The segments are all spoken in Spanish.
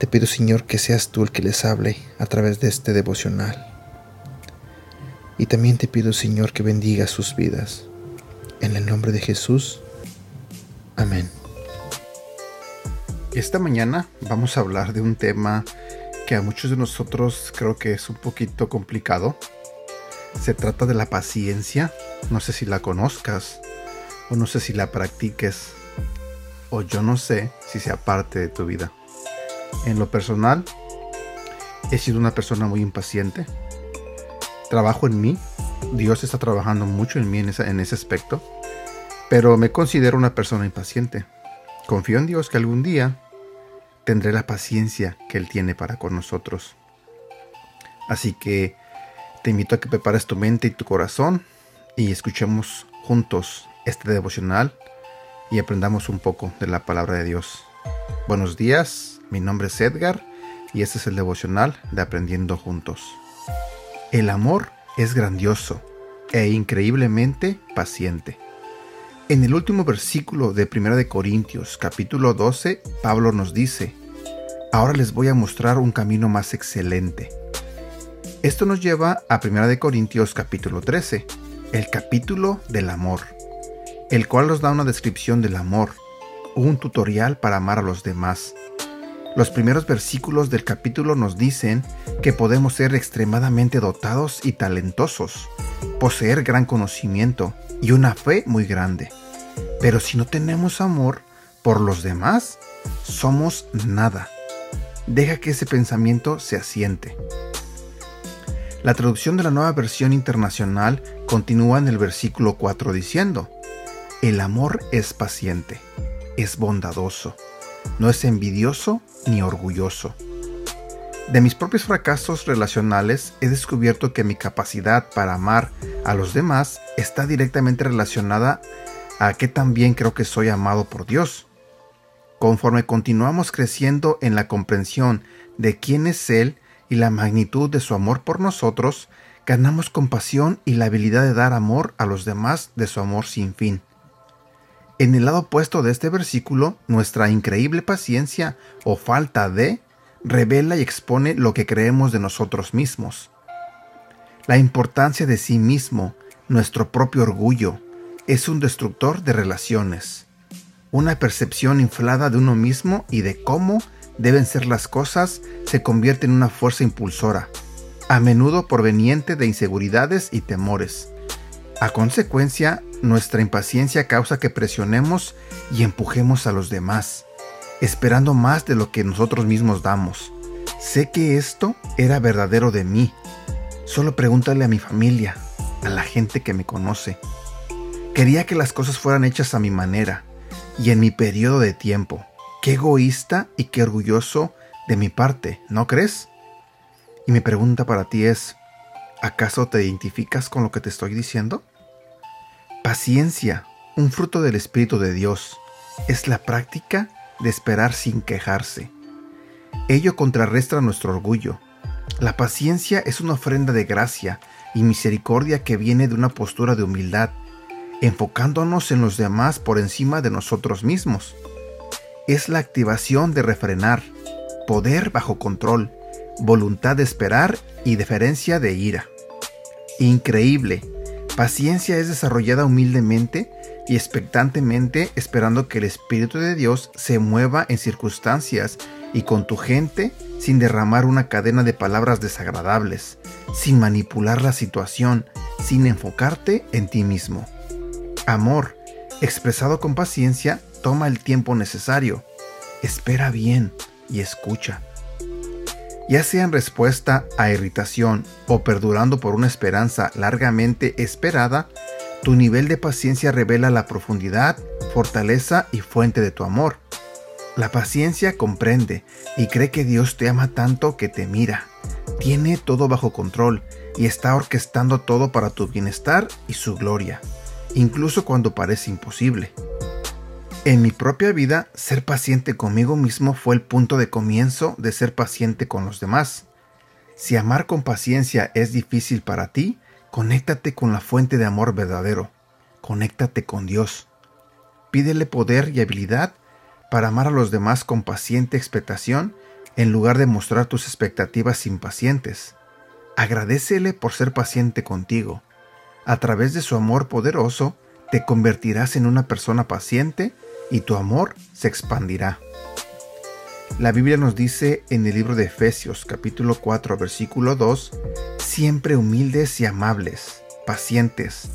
Te pido, Señor, que seas tú el que les hable a través de este devocional. Y también te pido, Señor, que bendiga sus vidas. En el nombre de Jesús. Amén. Esta mañana vamos a hablar de un tema que a muchos de nosotros creo que es un poquito complicado. Se trata de la paciencia. No sé si la conozcas o no sé si la practiques o yo no sé si sea parte de tu vida. En lo personal, he sido una persona muy impaciente. Trabajo en mí. Dios está trabajando mucho en mí en, en ese aspecto. Pero me considero una persona impaciente. Confío en Dios que algún día tendré la paciencia que Él tiene para con nosotros. Así que te invito a que prepares tu mente y tu corazón y escuchemos juntos este devocional y aprendamos un poco de la palabra de Dios. Buenos días, mi nombre es Edgar y este es el devocional de Aprendiendo Juntos. El amor es grandioso e increíblemente paciente. En el último versículo de 1 de Corintios, capítulo 12, Pablo nos dice: Ahora les voy a mostrar un camino más excelente. Esto nos lleva a 1 de Corintios, capítulo 13, el capítulo del amor, el cual nos da una descripción del amor, un tutorial para amar a los demás. Los primeros versículos del capítulo nos dicen que podemos ser extremadamente dotados y talentosos, poseer gran conocimiento y una fe muy grande. Pero si no tenemos amor por los demás, somos nada. Deja que ese pensamiento se asiente. La traducción de la nueva versión internacional continúa en el versículo 4 diciendo, El amor es paciente, es bondadoso, no es envidioso ni orgulloso. De mis propios fracasos relacionales he descubierto que mi capacidad para amar a los demás está directamente relacionada a que también creo que soy amado por Dios. Conforme continuamos creciendo en la comprensión de quién es Él y la magnitud de su amor por nosotros, ganamos compasión y la habilidad de dar amor a los demás de su amor sin fin. En el lado opuesto de este versículo, nuestra increíble paciencia o falta de revela y expone lo que creemos de nosotros mismos. La importancia de sí mismo, nuestro propio orgullo, es un destructor de relaciones, una percepción inflada de uno mismo y de cómo deben ser las cosas se convierte en una fuerza impulsora, a menudo proveniente de inseguridades y temores. A consecuencia, nuestra impaciencia causa que presionemos y empujemos a los demás, esperando más de lo que nosotros mismos damos. Sé que esto era verdadero de mí. Solo pregúntale a mi familia, a la gente que me conoce. Quería que las cosas fueran hechas a mi manera y en mi periodo de tiempo. Qué egoísta y qué orgulloso de mi parte, ¿no crees? Y mi pregunta para ti es, ¿acaso te identificas con lo que te estoy diciendo? Paciencia, un fruto del Espíritu de Dios, es la práctica de esperar sin quejarse. Ello contrarresta nuestro orgullo. La paciencia es una ofrenda de gracia y misericordia que viene de una postura de humildad enfocándonos en los demás por encima de nosotros mismos. Es la activación de refrenar, poder bajo control, voluntad de esperar y deferencia de ira. Increíble. Paciencia es desarrollada humildemente y expectantemente esperando que el Espíritu de Dios se mueva en circunstancias y con tu gente sin derramar una cadena de palabras desagradables, sin manipular la situación, sin enfocarte en ti mismo. Amor, expresado con paciencia, toma el tiempo necesario, espera bien y escucha. Ya sea en respuesta a irritación o perdurando por una esperanza largamente esperada, tu nivel de paciencia revela la profundidad, fortaleza y fuente de tu amor. La paciencia comprende y cree que Dios te ama tanto que te mira, tiene todo bajo control y está orquestando todo para tu bienestar y su gloria, incluso cuando parece imposible. En mi propia vida, ser paciente conmigo mismo fue el punto de comienzo de ser paciente con los demás. Si amar con paciencia es difícil para ti, conéctate con la fuente de amor verdadero. Conéctate con Dios. Pídele poder y habilidad para amar a los demás con paciente expectación en lugar de mostrar tus expectativas impacientes. Agradecele por ser paciente contigo. A través de su amor poderoso, te convertirás en una persona paciente y tu amor se expandirá. La Biblia nos dice en el libro de Efesios capítulo 4 versículo 2, siempre humildes y amables, pacientes,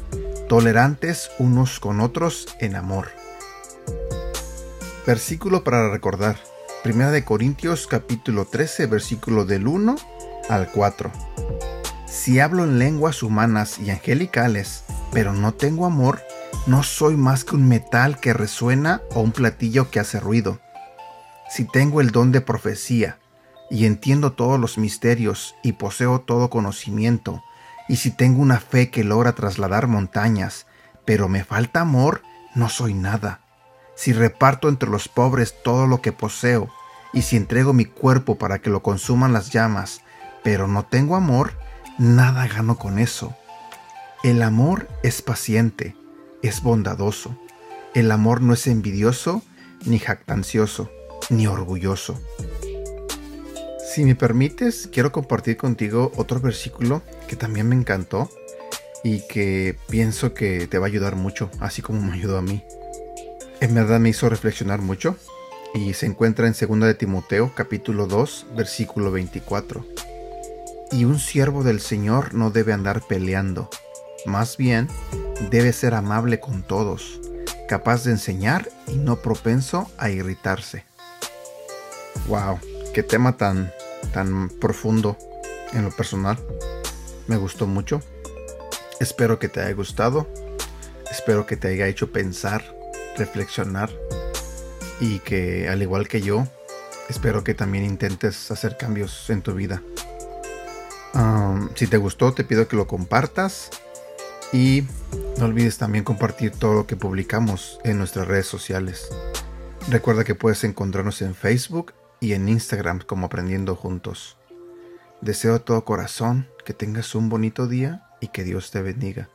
tolerantes unos con otros en amor. Versículo para recordar. Primera de Corintios capítulo 13 versículo del 1 al 4. Si hablo en lenguas humanas y angelicales, pero no tengo amor, no soy más que un metal que resuena o un platillo que hace ruido. Si tengo el don de profecía, y entiendo todos los misterios y poseo todo conocimiento, y si tengo una fe que logra trasladar montañas, pero me falta amor, no soy nada. Si reparto entre los pobres todo lo que poseo, y si entrego mi cuerpo para que lo consuman las llamas, pero no tengo amor, nada gano con eso. El amor es paciente, es bondadoso. El amor no es envidioso, ni jactancioso, ni orgulloso. Si me permites, quiero compartir contigo otro versículo que también me encantó y que pienso que te va a ayudar mucho, así como me ayudó a mí. En verdad me hizo reflexionar mucho y se encuentra en 2 de Timoteo capítulo 2 versículo 24. Y un siervo del Señor no debe andar peleando, más bien debe ser amable con todos, capaz de enseñar y no propenso a irritarse. Wow, qué tema tan tan profundo en lo personal. Me gustó mucho. Espero que te haya gustado. Espero que te haya hecho pensar, reflexionar y que al igual que yo, espero que también intentes hacer cambios en tu vida. si te gustó, te pido que lo compartas y no olvides también compartir todo lo que publicamos en nuestras redes sociales. Recuerda que puedes encontrarnos en Facebook y en Instagram como Aprendiendo Juntos. Deseo de todo corazón que tengas un bonito día y que Dios te bendiga.